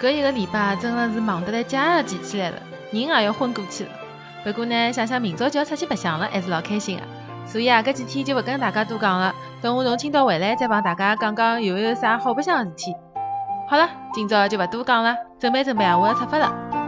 搿一个礼拜真的是忙得来家也要起来了人也要昏过去了。不过呢想想明朝就要出去白相了还是老开心的所以啊搿几天就勿跟大家多讲了等我从青岛回来再帮大家讲讲有没有啥好白相的事体。好了今朝就勿多讲了准备准备啊我要出发了。